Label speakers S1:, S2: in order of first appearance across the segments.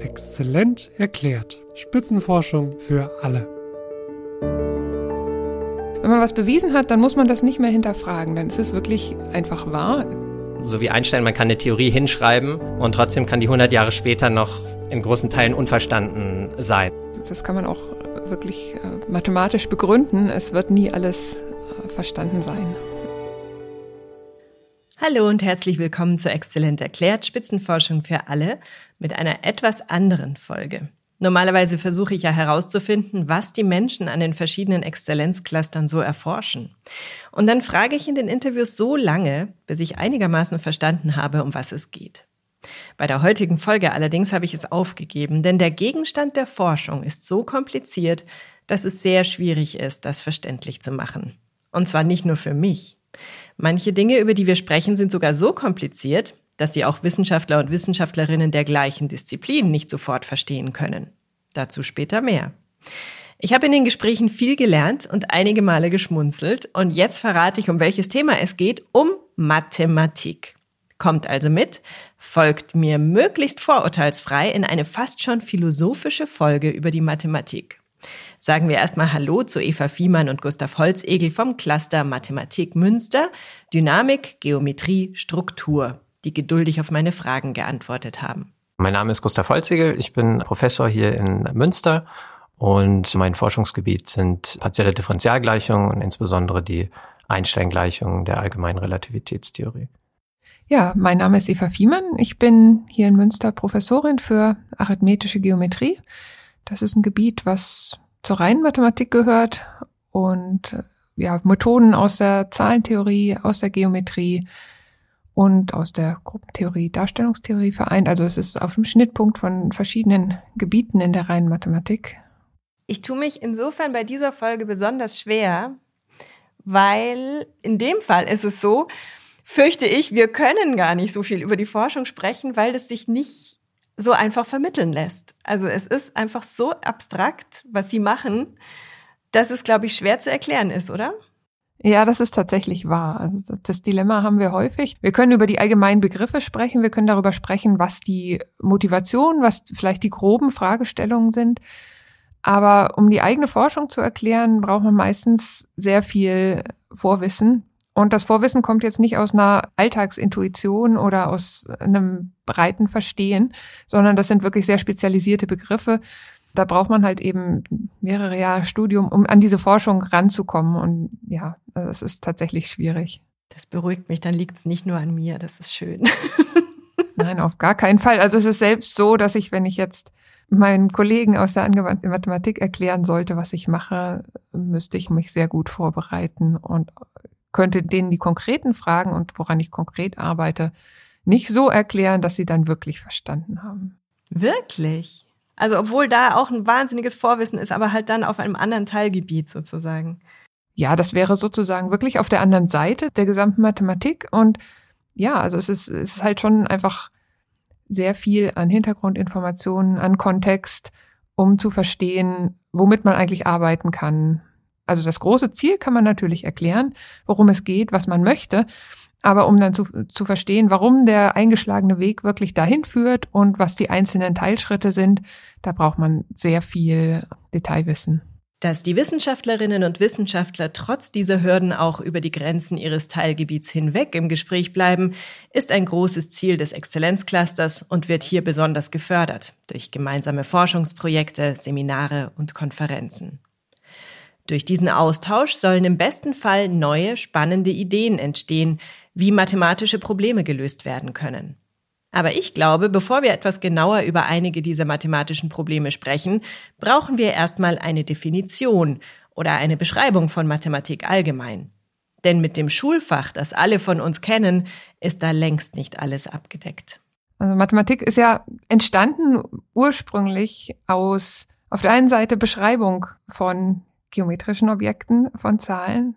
S1: Exzellent erklärt. Spitzenforschung für alle.
S2: Wenn man was bewiesen hat, dann muss man das nicht mehr hinterfragen. Dann ist es wirklich einfach wahr.
S3: So wie Einstein, man kann eine Theorie hinschreiben und trotzdem kann die 100 Jahre später noch in großen Teilen unverstanden sein.
S2: Das kann man auch wirklich äh, mathematisch begründen. Es wird nie alles äh, verstanden sein.
S4: Hallo und herzlich willkommen zu Exzellent erklärt Spitzenforschung für alle mit einer etwas anderen Folge. Normalerweise versuche ich ja herauszufinden, was die Menschen an den verschiedenen Exzellenzclustern so erforschen. Und dann frage ich in den Interviews so lange, bis ich einigermaßen verstanden habe, um was es geht. Bei der heutigen Folge allerdings habe ich es aufgegeben, denn der Gegenstand der Forschung ist so kompliziert, dass es sehr schwierig ist, das verständlich zu machen. Und zwar nicht nur für mich. Manche Dinge, über die wir sprechen, sind sogar so kompliziert, dass sie auch Wissenschaftler und Wissenschaftlerinnen der gleichen Disziplin nicht sofort verstehen können. Dazu später mehr. Ich habe in den Gesprächen viel gelernt und einige Male geschmunzelt und jetzt verrate ich, um welches Thema es geht, um Mathematik. Kommt also mit, folgt mir möglichst vorurteilsfrei in eine fast schon philosophische Folge über die Mathematik. Sagen wir erstmal Hallo zu Eva Fiemann und Gustav Holzegel vom Cluster Mathematik Münster, Dynamik, Geometrie, Struktur, die geduldig auf meine Fragen geantwortet haben.
S3: Mein Name ist Gustav Holzegel, ich bin Professor hier in Münster und mein Forschungsgebiet sind partielle Differentialgleichungen und insbesondere die Einstein-Gleichungen der allgemeinen Relativitätstheorie.
S2: Ja, mein Name ist Eva Fiemann. Ich bin hier in Münster Professorin für arithmetische Geometrie. Das ist ein Gebiet, was zur reinen Mathematik gehört und äh, ja, Methoden aus der Zahlentheorie, aus der Geometrie und aus der Gruppentheorie, Darstellungstheorie vereint. Also es ist auf dem Schnittpunkt von verschiedenen Gebieten in der reinen Mathematik.
S4: Ich tue mich insofern bei dieser Folge besonders schwer, weil in dem Fall ist es so, fürchte ich, wir können gar nicht so viel über die Forschung sprechen, weil es sich nicht so einfach vermitteln lässt. Also es ist einfach so abstrakt, was sie machen, dass es, glaube ich, schwer zu erklären ist, oder?
S2: Ja, das ist tatsächlich wahr. Also das Dilemma haben wir häufig. Wir können über die allgemeinen Begriffe sprechen, wir können darüber sprechen, was die Motivation, was vielleicht die groben Fragestellungen sind. Aber um die eigene Forschung zu erklären, braucht man meistens sehr viel Vorwissen. Und das Vorwissen kommt jetzt nicht aus einer Alltagsintuition oder aus einem breiten Verstehen, sondern das sind wirklich sehr spezialisierte Begriffe. Da braucht man halt eben mehrere Jahre Studium, um an diese Forschung ranzukommen. Und ja, das ist tatsächlich schwierig.
S4: Das beruhigt mich, dann liegt es nicht nur an mir, das ist schön.
S2: Nein, auf gar keinen Fall. Also es ist selbst so, dass ich, wenn ich jetzt meinen Kollegen aus der angewandten Mathematik erklären sollte, was ich mache, müsste ich mich sehr gut vorbereiten und könnte denen die konkreten Fragen und woran ich konkret arbeite, nicht so erklären, dass sie dann wirklich verstanden haben.
S4: Wirklich? Also obwohl da auch ein wahnsinniges Vorwissen ist, aber halt dann auf einem anderen Teilgebiet sozusagen.
S2: Ja, das wäre sozusagen wirklich auf der anderen Seite der gesamten Mathematik. Und ja, also es ist, es ist halt schon einfach sehr viel an Hintergrundinformationen, an Kontext, um zu verstehen, womit man eigentlich arbeiten kann, also das große Ziel kann man natürlich erklären, worum es geht, was man möchte. Aber um dann zu, zu verstehen, warum der eingeschlagene Weg wirklich dahin führt und was die einzelnen Teilschritte sind, da braucht man sehr viel Detailwissen.
S4: Dass die Wissenschaftlerinnen und Wissenschaftler trotz dieser Hürden auch über die Grenzen ihres Teilgebiets hinweg im Gespräch bleiben, ist ein großes Ziel des Exzellenzclusters und wird hier besonders gefördert durch gemeinsame Forschungsprojekte, Seminare und Konferenzen. Durch diesen Austausch sollen im besten Fall neue, spannende Ideen entstehen, wie mathematische Probleme gelöst werden können. Aber ich glaube, bevor wir etwas genauer über einige dieser mathematischen Probleme sprechen, brauchen wir erstmal eine Definition oder eine Beschreibung von Mathematik allgemein. Denn mit dem Schulfach, das alle von uns kennen, ist da längst nicht alles abgedeckt.
S2: Also Mathematik ist ja entstanden ursprünglich aus auf der einen Seite Beschreibung von geometrischen Objekten von Zahlen.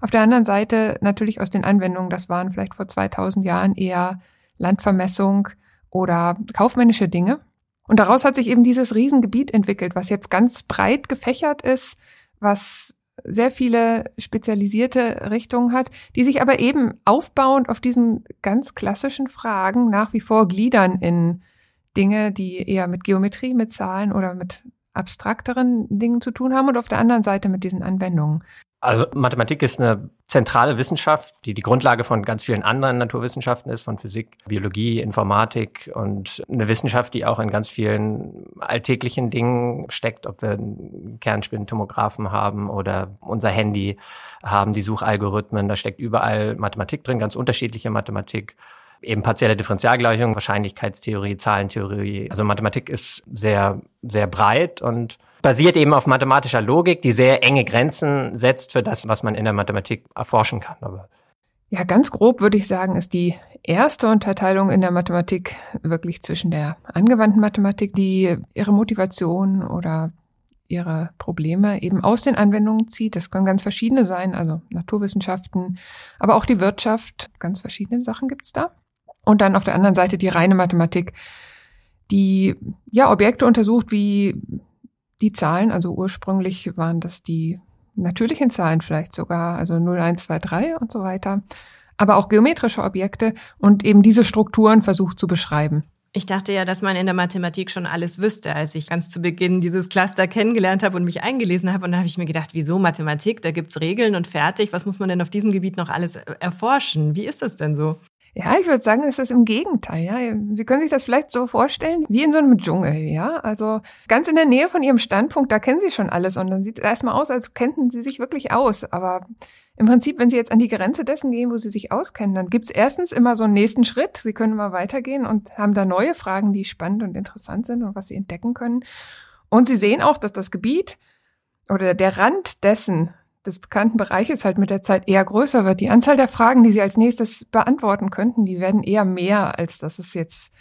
S2: Auf der anderen Seite natürlich aus den Anwendungen, das waren vielleicht vor 2000 Jahren eher Landvermessung oder kaufmännische Dinge. Und daraus hat sich eben dieses Riesengebiet entwickelt, was jetzt ganz breit gefächert ist, was sehr viele spezialisierte Richtungen hat, die sich aber eben aufbauend auf diesen ganz klassischen Fragen nach wie vor gliedern in Dinge, die eher mit Geometrie, mit Zahlen oder mit abstrakteren Dingen zu tun haben und auf der anderen Seite mit diesen Anwendungen.
S3: Also Mathematik ist eine zentrale Wissenschaft, die die Grundlage von ganz vielen anderen Naturwissenschaften ist, von Physik, Biologie, Informatik und eine Wissenschaft, die auch in ganz vielen alltäglichen Dingen steckt, ob wir einen Kernspintomographen haben oder unser Handy haben, die Suchalgorithmen, da steckt überall Mathematik drin, ganz unterschiedliche Mathematik eben partielle Differentialgleichung, Wahrscheinlichkeitstheorie, Zahlentheorie. Also Mathematik ist sehr, sehr breit und basiert eben auf mathematischer Logik, die sehr enge Grenzen setzt für das, was man in der Mathematik erforschen kann.
S2: Aber ja, ganz grob würde ich sagen, ist die erste Unterteilung in der Mathematik wirklich zwischen der angewandten Mathematik, die ihre Motivation oder ihre Probleme eben aus den Anwendungen zieht. Das können ganz verschiedene sein, also Naturwissenschaften, aber auch die Wirtschaft. Ganz verschiedene Sachen gibt es da. Und dann auf der anderen Seite die reine Mathematik, die ja Objekte untersucht wie die Zahlen, also ursprünglich waren das die natürlichen Zahlen vielleicht sogar, also 0, 1, 2, 3 und so weiter, aber auch geometrische Objekte und eben diese Strukturen versucht zu beschreiben.
S4: Ich dachte ja, dass man in der Mathematik schon alles wüsste, als ich ganz zu Beginn dieses Cluster kennengelernt habe und mich eingelesen habe. Und dann habe ich mir gedacht, wieso Mathematik? Da gibt's Regeln und fertig. Was muss man denn auf diesem Gebiet noch alles erforschen? Wie ist das denn so?
S2: Ja, ich würde sagen, es ist im Gegenteil. Ja. Sie können sich das vielleicht so vorstellen, wie in so einem Dschungel. Ja, also ganz in der Nähe von Ihrem Standpunkt, da kennen Sie schon alles und dann sieht es erstmal aus, als kennten Sie sich wirklich aus. Aber im Prinzip, wenn Sie jetzt an die Grenze dessen gehen, wo Sie sich auskennen, dann gibt es erstens immer so einen nächsten Schritt. Sie können mal weitergehen und haben da neue Fragen, die spannend und interessant sind und was Sie entdecken können. Und Sie sehen auch, dass das Gebiet oder der Rand dessen, des bekannten Bereiches halt mit der Zeit eher größer wird. Die Anzahl der Fragen, die Sie als nächstes beantworten könnten, die werden eher mehr, als dass es jetzt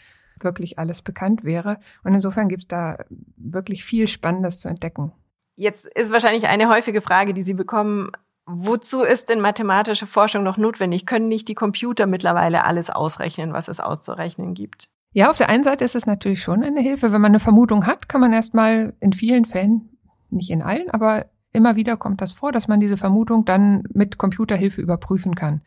S2: wirklich alles bekannt wäre. Und insofern gibt es da wirklich viel Spannendes zu entdecken.
S4: Jetzt ist wahrscheinlich eine häufige Frage, die Sie bekommen. Wozu ist denn mathematische Forschung noch notwendig? Können nicht die Computer mittlerweile alles ausrechnen, was es auszurechnen gibt?
S2: Ja, auf der einen Seite ist es natürlich schon eine Hilfe. Wenn man eine Vermutung hat, kann man erstmal in vielen Fällen, nicht in allen, aber Immer wieder kommt das vor, dass man diese Vermutung dann mit Computerhilfe überprüfen kann.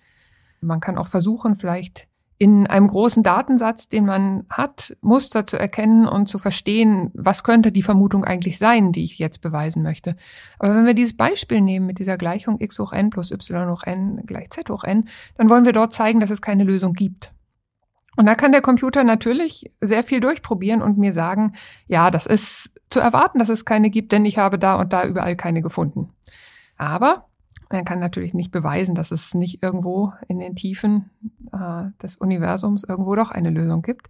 S2: Man kann auch versuchen, vielleicht in einem großen Datensatz, den man hat, Muster zu erkennen und zu verstehen, was könnte die Vermutung eigentlich sein, die ich jetzt beweisen möchte. Aber wenn wir dieses Beispiel nehmen mit dieser Gleichung x hoch n plus y hoch n gleich z hoch n, dann wollen wir dort zeigen, dass es keine Lösung gibt. Und da kann der Computer natürlich sehr viel durchprobieren und mir sagen, ja, das ist zu erwarten, dass es keine gibt, denn ich habe da und da überall keine gefunden. Aber man kann natürlich nicht beweisen, dass es nicht irgendwo in den Tiefen äh, des Universums irgendwo doch eine Lösung gibt.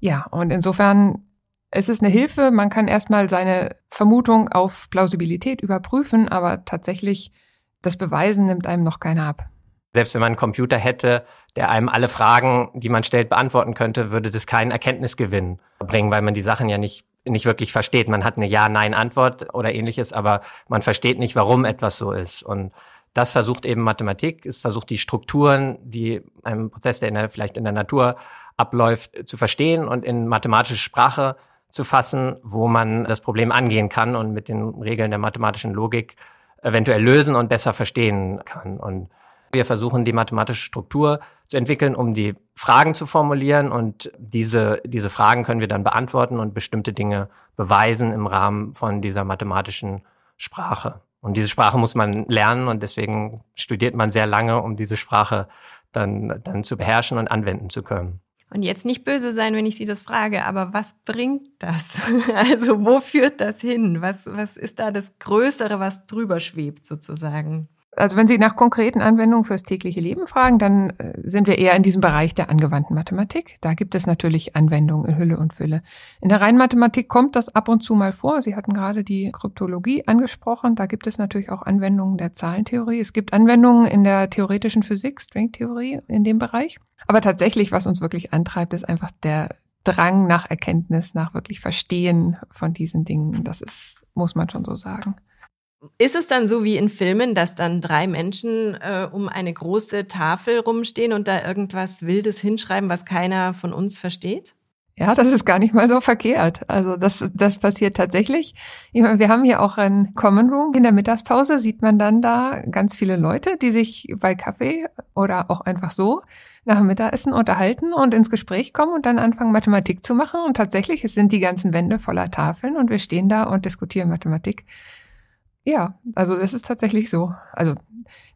S2: Ja, und insofern es ist eine Hilfe. Man kann erstmal seine Vermutung auf Plausibilität überprüfen, aber tatsächlich das Beweisen nimmt einem noch keiner ab.
S3: Selbst wenn man einen Computer hätte, der einem alle Fragen, die man stellt, beantworten könnte, würde das keinen Erkenntnisgewinn bringen, weil man die Sachen ja nicht nicht wirklich versteht. Man hat eine Ja-Nein-Antwort oder ähnliches, aber man versteht nicht, warum etwas so ist. Und das versucht eben Mathematik, es versucht die Strukturen, die einem Prozess, der in der, vielleicht in der Natur abläuft, zu verstehen und in mathematische Sprache zu fassen, wo man das Problem angehen kann und mit den Regeln der mathematischen Logik eventuell lösen und besser verstehen kann. Und wir versuchen die mathematische Struktur zu entwickeln, um die Fragen zu formulieren und diese, diese Fragen können wir dann beantworten und bestimmte Dinge beweisen im Rahmen von dieser mathematischen Sprache. Und diese Sprache muss man lernen und deswegen studiert man sehr lange, um diese Sprache dann, dann zu beherrschen und anwenden zu können.
S4: Und jetzt nicht böse sein, wenn ich Sie das frage, aber was bringt das? Also wo führt das hin? Was, was ist da das Größere, was drüber schwebt sozusagen?
S2: Also wenn Sie nach konkreten Anwendungen fürs tägliche Leben fragen, dann äh, sind wir eher in diesem Bereich der angewandten Mathematik. Da gibt es natürlich Anwendungen in Hülle und Fülle. In der reinen Mathematik kommt das ab und zu mal vor. Sie hatten gerade die Kryptologie angesprochen. Da gibt es natürlich auch Anwendungen der Zahlentheorie. Es gibt Anwendungen in der theoretischen Physik, Stringtheorie in dem Bereich. Aber tatsächlich, was uns wirklich antreibt, ist einfach der Drang nach Erkenntnis, nach wirklich Verstehen von diesen Dingen. Das ist, muss man schon so sagen.
S4: Ist es dann so wie in Filmen, dass dann drei Menschen äh, um eine große Tafel rumstehen und da irgendwas Wildes hinschreiben, was keiner von uns versteht?
S2: Ja, das ist gar nicht mal so verkehrt. Also das, das passiert tatsächlich. Ich meine, wir haben hier auch ein Common Room. In der Mittagspause sieht man dann da ganz viele Leute, die sich bei Kaffee oder auch einfach so nach dem Mittagessen unterhalten und ins Gespräch kommen und dann anfangen, Mathematik zu machen. Und tatsächlich, es sind die ganzen Wände voller Tafeln und wir stehen da und diskutieren Mathematik. Ja, also das ist tatsächlich so. Also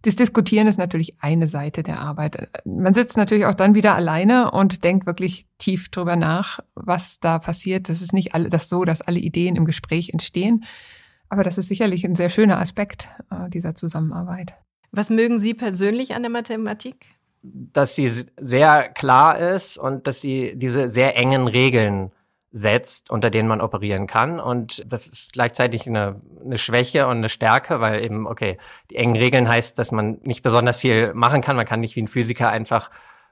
S2: das Diskutieren ist natürlich eine Seite der Arbeit. Man sitzt natürlich auch dann wieder alleine und denkt wirklich tief drüber nach, was da passiert. Das ist nicht alle, das so, dass alle Ideen im Gespräch entstehen. Aber das ist sicherlich ein sehr schöner Aspekt äh, dieser Zusammenarbeit.
S4: Was mögen Sie persönlich an der Mathematik?
S3: Dass sie sehr klar ist und dass sie diese sehr engen Regeln setzt, unter denen man operieren kann. Und das ist gleichzeitig eine, eine Schwäche und eine Stärke, weil eben, okay, die engen Regeln heißt, dass man nicht besonders viel machen kann. Man kann nicht wie ein Physiker einfach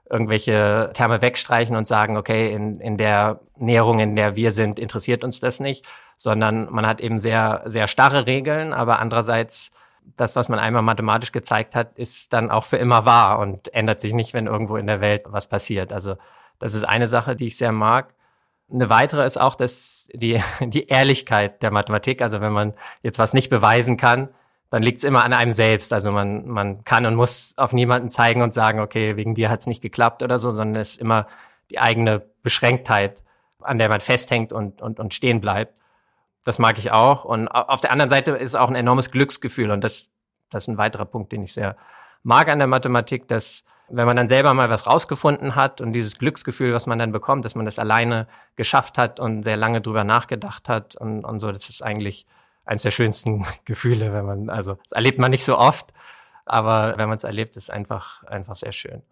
S3: irgendwelche Terme wegstreichen und sagen, okay, in, in der Näherung, in der wir sind, interessiert uns das nicht, sondern man hat eben sehr, sehr starre Regeln, aber andererseits das, was man einmal mathematisch gezeigt hat, ist dann auch für immer wahr und ändert sich nicht, wenn irgendwo in der Welt was passiert. Also das ist eine Sache, die ich sehr mag. Eine weitere ist auch, dass die, die Ehrlichkeit der Mathematik, also wenn man jetzt was nicht beweisen kann, dann liegt es immer an einem selbst. Also man, man kann und muss auf niemanden zeigen und sagen, okay, wegen dir hat es nicht geklappt oder so, sondern es ist immer die eigene Beschränktheit, an der man festhängt und, und, und stehen bleibt. Das mag ich auch. Und auf der anderen Seite ist auch ein enormes Glücksgefühl. Und das, das ist ein weiterer Punkt, den ich sehr mag an der Mathematik, dass wenn man dann selber mal was rausgefunden hat und dieses Glücksgefühl, was man dann bekommt, dass man das alleine geschafft hat und sehr lange drüber nachgedacht hat und, und so, das ist eigentlich eines der schönsten Gefühle, wenn man, also das erlebt man nicht so oft, aber wenn man es erlebt, ist einfach, einfach sehr schön.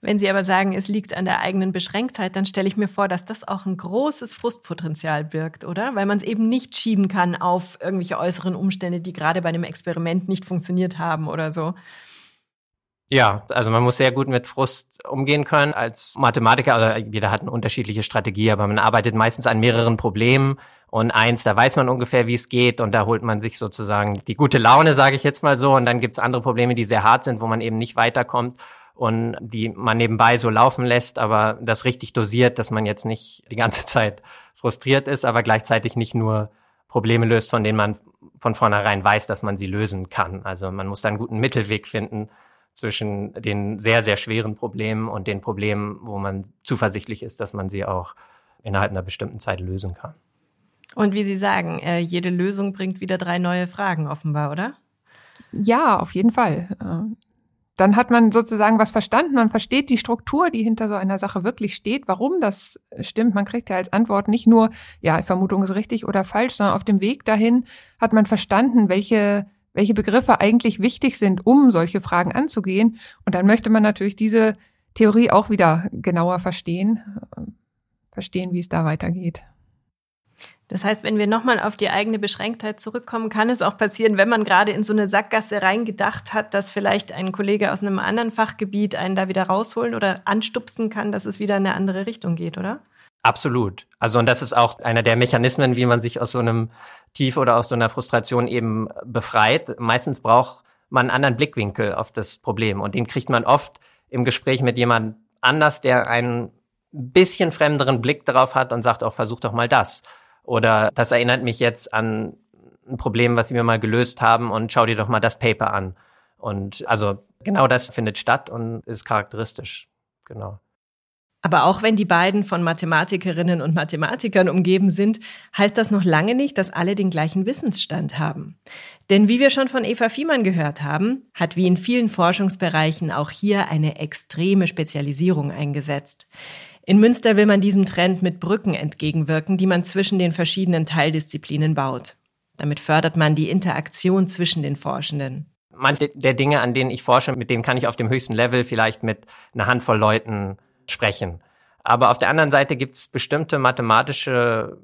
S4: Wenn Sie aber sagen, es liegt an der eigenen Beschränktheit, dann stelle ich mir vor, dass das auch ein großes Frustpotenzial birgt, oder? Weil man es eben nicht schieben kann auf irgendwelche äußeren Umstände, die gerade bei einem Experiment nicht funktioniert haben oder so.
S3: Ja, also man muss sehr gut mit Frust umgehen können als Mathematiker. Also jeder hat eine unterschiedliche Strategie, aber man arbeitet meistens an mehreren Problemen. Und eins, da weiß man ungefähr, wie es geht und da holt man sich sozusagen die gute Laune, sage ich jetzt mal so. Und dann gibt's andere Probleme, die sehr hart sind, wo man eben nicht weiterkommt und die man nebenbei so laufen lässt, aber das richtig dosiert, dass man jetzt nicht die ganze Zeit frustriert ist, aber gleichzeitig nicht nur Probleme löst, von denen man von vornherein weiß, dass man sie lösen kann. Also man muss da einen guten Mittelweg finden, zwischen den sehr, sehr schweren Problemen und den Problemen, wo man zuversichtlich ist, dass man sie auch innerhalb einer bestimmten Zeit lösen kann.
S4: Und wie Sie sagen, äh, jede Lösung bringt wieder drei neue Fragen offenbar, oder?
S2: Ja, auf jeden Fall. Äh, dann hat man sozusagen was verstanden, man versteht die Struktur, die hinter so einer Sache wirklich steht, warum das stimmt. Man kriegt ja als Antwort nicht nur, ja, Vermutung ist richtig oder falsch, sondern auf dem Weg dahin hat man verstanden, welche welche Begriffe eigentlich wichtig sind, um solche Fragen anzugehen. Und dann möchte man natürlich diese Theorie auch wieder genauer verstehen, äh, verstehen, wie es da weitergeht.
S4: Das heißt, wenn wir nochmal auf die eigene Beschränktheit zurückkommen, kann es auch passieren, wenn man gerade in so eine Sackgasse reingedacht hat, dass vielleicht ein Kollege aus einem anderen Fachgebiet einen da wieder rausholen oder anstupsen kann, dass es wieder in eine andere Richtung geht, oder?
S3: Absolut. Also und das ist auch einer der Mechanismen, wie man sich aus so einem Tief oder aus so einer Frustration eben befreit. Meistens braucht man einen anderen Blickwinkel auf das Problem und den kriegt man oft im Gespräch mit jemand anders, der einen bisschen fremderen Blick darauf hat und sagt auch, versuch doch mal das. Oder das erinnert mich jetzt an ein Problem, was wir mal gelöst haben und schau dir doch mal das Paper an. Und also genau das findet statt und ist charakteristisch. Genau.
S4: Aber auch wenn die beiden von Mathematikerinnen und Mathematikern umgeben sind, heißt das noch lange nicht, dass alle den gleichen Wissensstand haben. Denn wie wir schon von Eva Fiemann gehört haben, hat wie in vielen Forschungsbereichen auch hier eine extreme Spezialisierung eingesetzt. In Münster will man diesem Trend mit Brücken entgegenwirken, die man zwischen den verschiedenen Teildisziplinen baut. Damit fördert man die Interaktion zwischen den Forschenden.
S3: Manche der Dinge, an denen ich forsche, mit denen kann ich auf dem höchsten Level vielleicht mit einer Handvoll Leuten sprechen. Aber auf der anderen Seite gibt es bestimmte mathematische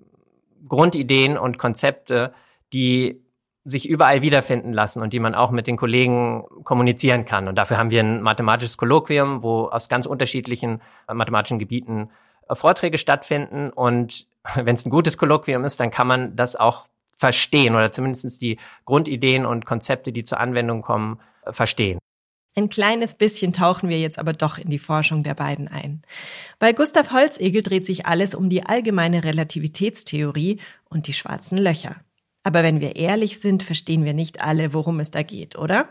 S3: Grundideen und Konzepte, die sich überall wiederfinden lassen und die man auch mit den Kollegen kommunizieren kann. Und dafür haben wir ein mathematisches Kolloquium, wo aus ganz unterschiedlichen mathematischen Gebieten äh, Vorträge stattfinden. Und wenn es ein gutes Kolloquium ist, dann kann man das auch verstehen oder zumindest die Grundideen und Konzepte, die zur Anwendung kommen, äh, verstehen.
S4: Ein kleines bisschen tauchen wir jetzt aber doch in die Forschung der beiden ein. Bei Gustav Holzegel dreht sich alles um die allgemeine Relativitätstheorie und die schwarzen Löcher. Aber wenn wir ehrlich sind, verstehen wir nicht alle, worum es da geht, oder?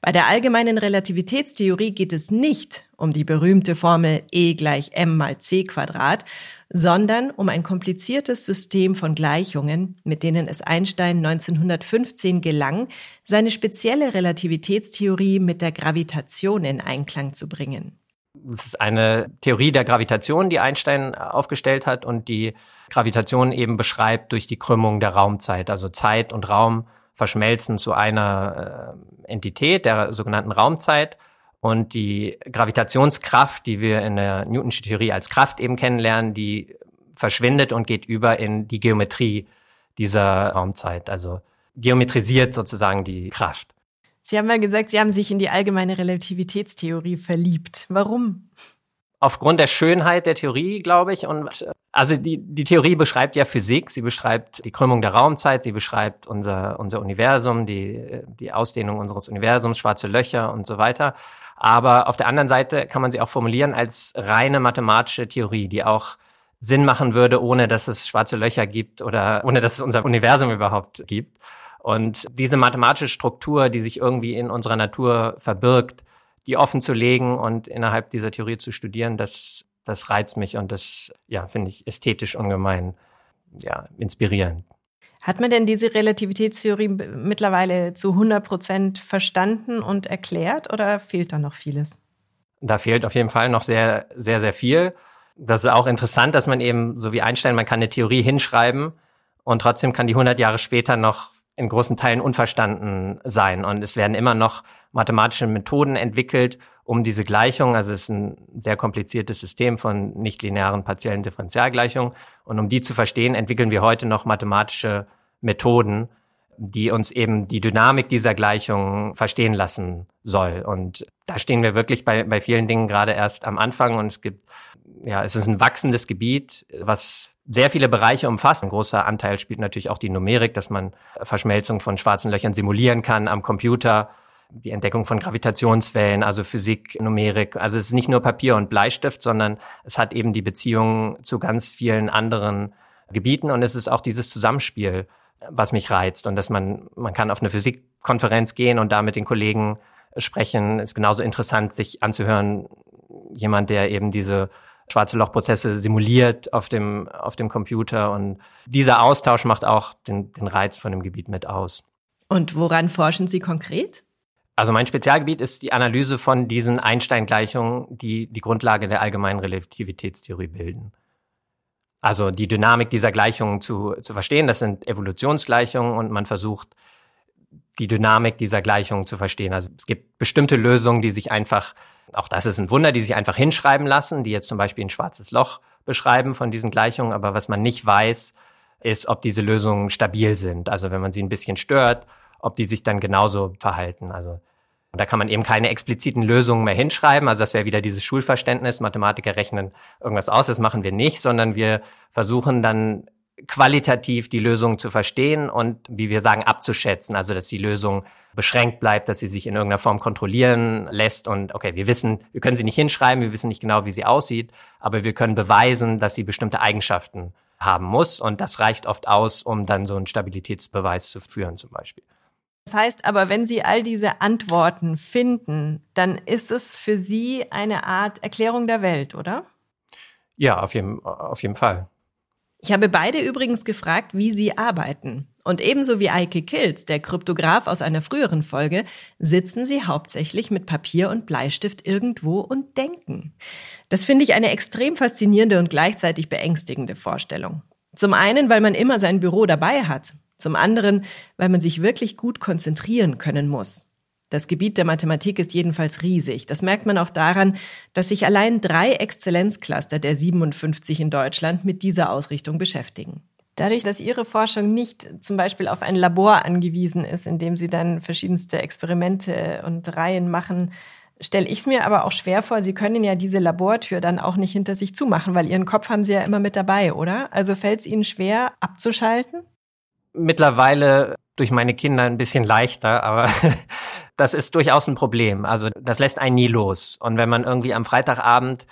S4: Bei der allgemeinen Relativitätstheorie geht es nicht um die berühmte Formel E gleich m mal c Quadrat, sondern um ein kompliziertes System von Gleichungen, mit denen es Einstein 1915 gelang, seine spezielle Relativitätstheorie mit der Gravitation in Einklang zu bringen.
S3: Das ist eine Theorie der Gravitation, die Einstein aufgestellt hat und die Gravitation eben beschreibt durch die Krümmung der Raumzeit. Also Zeit und Raum verschmelzen zu einer äh, Entität, der sogenannten Raumzeit. Und die Gravitationskraft, die wir in der Newtonschen Theorie als Kraft eben kennenlernen, die verschwindet und geht über in die Geometrie dieser Raumzeit. Also geometrisiert sozusagen die Kraft.
S4: Sie haben mal gesagt, Sie haben sich in die allgemeine Relativitätstheorie verliebt. Warum?
S3: Aufgrund der Schönheit der Theorie, glaube ich. Und also die, die Theorie beschreibt ja Physik, sie beschreibt die Krümmung der Raumzeit, sie beschreibt unser, unser Universum, die, die Ausdehnung unseres Universums, schwarze Löcher und so weiter. Aber auf der anderen Seite kann man sie auch formulieren als reine mathematische Theorie, die auch Sinn machen würde, ohne dass es schwarze Löcher gibt oder ohne dass es unser Universum überhaupt gibt. Und diese mathematische Struktur, die sich irgendwie in unserer Natur verbirgt, die offen zu legen und innerhalb dieser Theorie zu studieren, das, das reizt mich und das, ja, finde ich ästhetisch ungemein, ja, inspirierend.
S4: Hat man denn diese Relativitätstheorie mittlerweile zu 100 Prozent verstanden und erklärt oder fehlt da noch vieles?
S3: Da fehlt auf jeden Fall noch sehr, sehr, sehr viel. Das ist auch interessant, dass man eben, so wie Einstein, man kann eine Theorie hinschreiben und trotzdem kann die 100 Jahre später noch in großen Teilen unverstanden sein. Und es werden immer noch mathematische Methoden entwickelt, um diese Gleichung, also es ist ein sehr kompliziertes System von nichtlinearen partiellen Differentialgleichungen, und um die zu verstehen, entwickeln wir heute noch mathematische Methoden, die uns eben die Dynamik dieser Gleichung verstehen lassen soll. Und da stehen wir wirklich bei, bei vielen Dingen gerade erst am Anfang und es gibt, ja, es ist ein wachsendes Gebiet, was sehr viele Bereiche umfasst. Ein großer Anteil spielt natürlich auch die Numerik, dass man Verschmelzung von schwarzen Löchern simulieren kann am Computer die Entdeckung von Gravitationswellen, also Physik, Numerik. Also es ist nicht nur Papier und Bleistift, sondern es hat eben die Beziehung zu ganz vielen anderen Gebieten und es ist auch dieses Zusammenspiel, was mich reizt und dass man, man kann auf eine Physikkonferenz gehen und da mit den Kollegen sprechen. Ist genauso interessant, sich anzuhören, jemand, der eben diese schwarze Lochprozesse simuliert auf dem, auf dem Computer und dieser Austausch macht auch den, den Reiz von dem Gebiet mit aus.
S4: Und woran forschen Sie konkret?
S3: Also mein Spezialgebiet ist die Analyse von diesen Einstein-Gleichungen, die die Grundlage der allgemeinen Relativitätstheorie bilden. Also die Dynamik dieser Gleichungen zu, zu verstehen, das sind Evolutionsgleichungen und man versucht, die Dynamik dieser Gleichungen zu verstehen. Also es gibt bestimmte Lösungen, die sich einfach, auch das ist ein Wunder, die sich einfach hinschreiben lassen, die jetzt zum Beispiel ein schwarzes Loch beschreiben von diesen Gleichungen, aber was man nicht weiß, ist, ob diese Lösungen stabil sind. Also wenn man sie ein bisschen stört, ob die sich dann genauso verhalten. Also da kann man eben keine expliziten Lösungen mehr hinschreiben. Also das wäre wieder dieses Schulverständnis, Mathematiker rechnen irgendwas aus, das machen wir nicht, sondern wir versuchen dann qualitativ die Lösung zu verstehen und, wie wir sagen, abzuschätzen. Also dass die Lösung beschränkt bleibt, dass sie sich in irgendeiner Form kontrollieren lässt. Und okay, wir wissen, wir können sie nicht hinschreiben, wir wissen nicht genau, wie sie aussieht, aber wir können beweisen, dass sie bestimmte Eigenschaften haben muss. Und das reicht oft aus, um dann so einen Stabilitätsbeweis zu führen zum Beispiel.
S4: Das heißt aber, wenn Sie all diese Antworten finden, dann ist es für Sie eine Art Erklärung der Welt, oder?
S3: Ja, auf jeden, auf jeden Fall.
S4: Ich habe beide übrigens gefragt, wie sie arbeiten. Und ebenso wie Eike Kilz, der Kryptograph aus einer früheren Folge, sitzen sie hauptsächlich mit Papier und Bleistift irgendwo und denken. Das finde ich eine extrem faszinierende und gleichzeitig beängstigende Vorstellung. Zum einen, weil man immer sein Büro dabei hat. Zum anderen, weil man sich wirklich gut konzentrieren können muss. Das Gebiet der Mathematik ist jedenfalls riesig. Das merkt man auch daran, dass sich allein drei Exzellenzcluster der 57 in Deutschland mit dieser Ausrichtung beschäftigen. Dadurch, dass Ihre Forschung nicht zum Beispiel auf ein Labor angewiesen ist, in dem Sie dann verschiedenste Experimente und Reihen machen, stelle ich es mir aber auch schwer vor, Sie können ja diese Labortür dann auch nicht hinter sich zumachen, weil Ihren Kopf haben Sie ja immer mit dabei, oder? Also fällt es Ihnen schwer abzuschalten?
S3: Mittlerweile durch meine Kinder ein bisschen leichter, aber das ist durchaus ein Problem. Also das lässt einen nie los. Und wenn man irgendwie am Freitagabend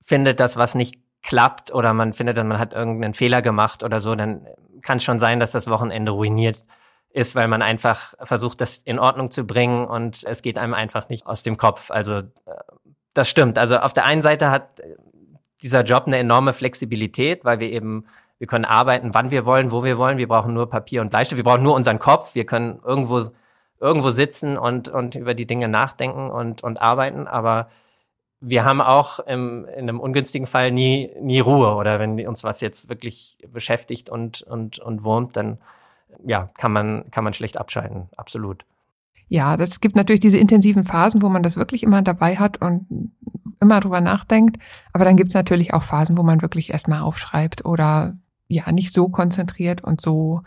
S3: findet, dass was nicht klappt oder man findet, man hat irgendeinen Fehler gemacht oder so, dann kann es schon sein, dass das Wochenende ruiniert ist, weil man einfach versucht, das in Ordnung zu bringen und es geht einem einfach nicht aus dem Kopf. Also äh, das stimmt. Also auf der einen Seite hat dieser Job eine enorme Flexibilität, weil wir eben, wir können arbeiten, wann wir wollen, wo wir wollen. Wir brauchen nur Papier und Bleistift. Wir brauchen nur unseren Kopf. Wir können irgendwo, irgendwo sitzen und, und über die Dinge nachdenken und, und arbeiten. Aber wir haben auch im, in einem ungünstigen Fall nie, nie Ruhe. Oder wenn uns was jetzt wirklich beschäftigt und, und, und wurmt, dann, ja, kann man, kann man schlecht abschalten. Absolut.
S2: Ja, das gibt natürlich diese intensiven Phasen, wo man das wirklich immer dabei hat und immer drüber nachdenkt. Aber dann gibt es natürlich auch Phasen, wo man wirklich erstmal aufschreibt oder ja nicht so konzentriert und so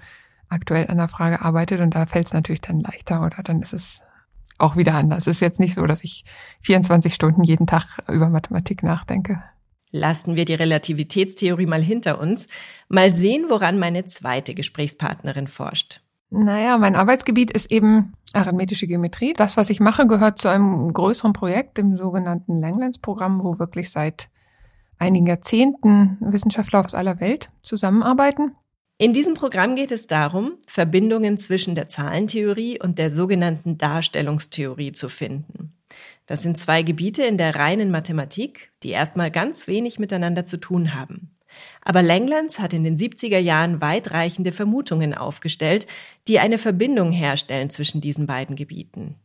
S2: aktuell an der Frage arbeitet. Und da fällt es natürlich dann leichter oder dann ist es auch wieder anders. Es ist jetzt nicht so, dass ich 24 Stunden jeden Tag über Mathematik nachdenke.
S4: Lassen wir die Relativitätstheorie mal hinter uns. Mal sehen, woran meine zweite Gesprächspartnerin forscht.
S2: Naja, mein Arbeitsgebiet ist eben arithmetische Geometrie. Das, was ich mache, gehört zu einem größeren Projekt, dem sogenannten Langlands-Programm, wo wirklich seit einigen Jahrzehnten Wissenschaftler aus aller Welt zusammenarbeiten.
S4: In diesem Programm geht es darum, Verbindungen zwischen der Zahlentheorie und der sogenannten Darstellungstheorie zu finden. Das sind zwei Gebiete in der reinen Mathematik, die erstmal ganz wenig miteinander zu tun haben. Aber Langlands hat in den 70er Jahren weitreichende Vermutungen aufgestellt, die eine Verbindung herstellen zwischen diesen beiden Gebieten.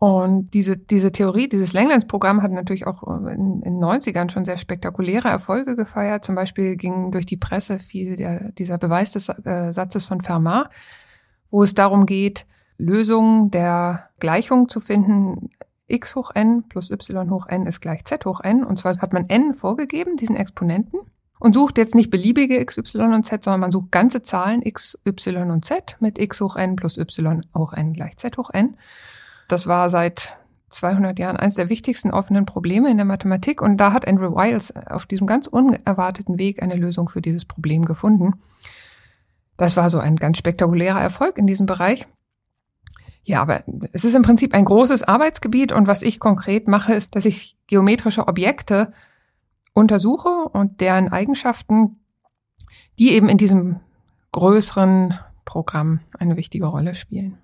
S2: Und diese, diese Theorie, dieses Langlands-Programm hat natürlich auch in, den 90ern schon sehr spektakuläre Erfolge gefeiert. Zum Beispiel ging durch die Presse viel der, dieser Beweis des äh, Satzes von Fermat, wo es darum geht, Lösungen der Gleichung zu finden, x hoch n plus y hoch n ist gleich z hoch n. Und zwar hat man n vorgegeben, diesen Exponenten und sucht jetzt nicht beliebige x, y und z, sondern man sucht ganze Zahlen x, y und z mit x hoch n plus y hoch n gleich z hoch n. Das war seit 200 Jahren eines der wichtigsten offenen Probleme in der Mathematik und da hat Andrew Wiles auf diesem ganz unerwarteten Weg eine Lösung für dieses Problem gefunden. Das war so ein ganz spektakulärer Erfolg in diesem Bereich. Ja, aber es ist im Prinzip ein großes Arbeitsgebiet und was ich konkret mache, ist, dass ich geometrische Objekte untersuche und deren Eigenschaften, die eben in diesem größeren Programm eine wichtige Rolle spielen.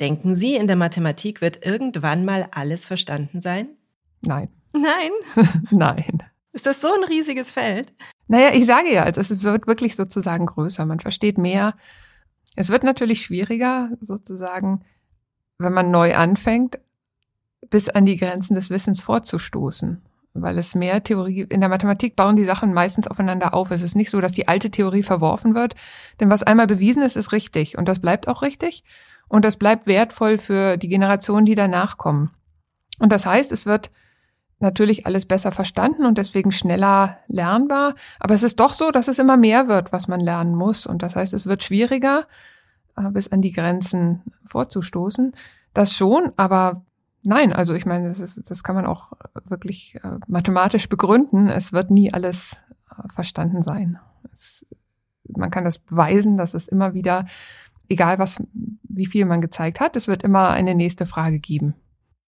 S4: Denken Sie, in der Mathematik wird irgendwann mal alles verstanden sein?
S2: Nein.
S4: Nein?
S2: Nein.
S4: Ist das so ein riesiges Feld?
S2: Naja, ich sage ja, also es wird wirklich sozusagen größer. Man versteht mehr. Es wird natürlich schwieriger, sozusagen, wenn man neu anfängt, bis an die Grenzen des Wissens vorzustoßen weil es mehr Theorie, in der Mathematik bauen die Sachen meistens aufeinander auf. Es ist nicht so, dass die alte Theorie verworfen wird, denn was einmal bewiesen ist, ist richtig und das bleibt auch richtig und das bleibt wertvoll für die Generationen, die danach kommen. Und das heißt, es wird natürlich alles besser verstanden und deswegen schneller lernbar, aber es ist doch so, dass es immer mehr wird, was man lernen muss und das heißt, es wird schwieriger, äh, bis an die Grenzen vorzustoßen. Das schon, aber Nein, also ich meine, das, ist, das kann man auch wirklich äh, mathematisch begründen. Es wird nie alles äh, verstanden sein. Es, man kann das beweisen, dass es immer wieder, egal was, wie viel man gezeigt hat, es wird immer eine nächste Frage geben.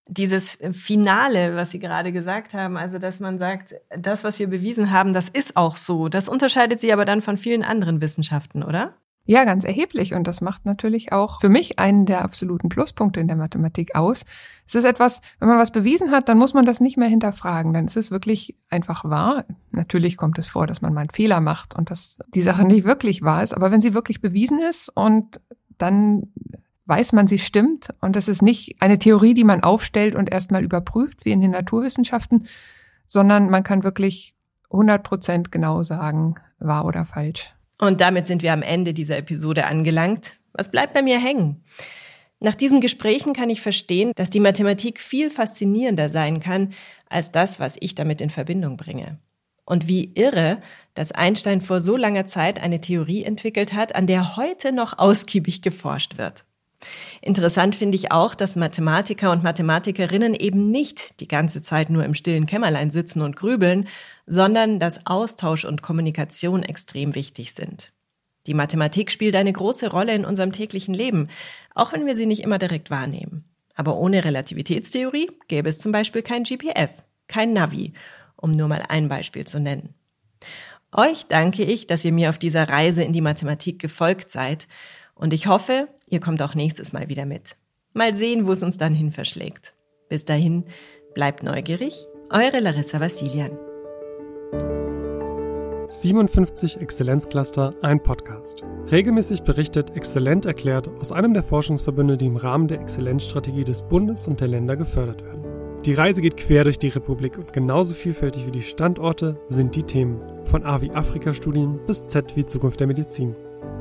S4: Dieses Finale, was Sie gerade gesagt haben, also dass man sagt, das, was wir bewiesen haben, das ist auch so. Das unterscheidet Sie aber dann von vielen anderen Wissenschaften, oder?
S2: Ja, ganz erheblich. Und das macht natürlich auch für mich einen der absoluten Pluspunkte in der Mathematik aus. Es ist etwas, wenn man was bewiesen hat, dann muss man das nicht mehr hinterfragen. Dann ist es wirklich einfach wahr. Natürlich kommt es vor, dass man mal einen Fehler macht und dass die Sache nicht wirklich wahr ist. Aber wenn sie wirklich bewiesen ist und dann weiß man, sie stimmt und es ist nicht eine Theorie, die man aufstellt und erstmal überprüft, wie in den Naturwissenschaften, sondern man kann wirklich 100 Prozent genau sagen, wahr oder falsch.
S4: Und damit sind wir am Ende dieser Episode angelangt. Was bleibt bei mir hängen? Nach diesen Gesprächen kann ich verstehen, dass die Mathematik viel faszinierender sein kann als das, was ich damit in Verbindung bringe. Und wie irre, dass Einstein vor so langer Zeit eine Theorie entwickelt hat, an der heute noch ausgiebig geforscht wird. Interessant finde ich auch, dass Mathematiker und Mathematikerinnen eben nicht die ganze Zeit nur im stillen Kämmerlein sitzen und grübeln, sondern dass Austausch und Kommunikation extrem wichtig sind. Die Mathematik spielt eine große Rolle in unserem täglichen Leben, auch wenn wir sie nicht immer direkt wahrnehmen. Aber ohne Relativitätstheorie gäbe es zum Beispiel kein GPS, kein Navi, um nur mal ein Beispiel zu nennen. Euch danke ich, dass ihr mir auf dieser Reise in die Mathematik gefolgt seid und ich hoffe, ihr kommt auch nächstes Mal wieder mit. Mal sehen, wo es uns dann hin verschlägt. Bis dahin, bleibt neugierig, eure Larissa Vassilian.
S1: 57 Exzellenzcluster, ein Podcast. Regelmäßig berichtet Exzellent erklärt aus einem der Forschungsverbünde, die im Rahmen der Exzellenzstrategie des Bundes und der Länder gefördert werden. Die Reise geht quer durch die Republik und genauso vielfältig wie die Standorte sind die Themen. Von A wie Afrika-Studien bis Z wie Zukunft der Medizin.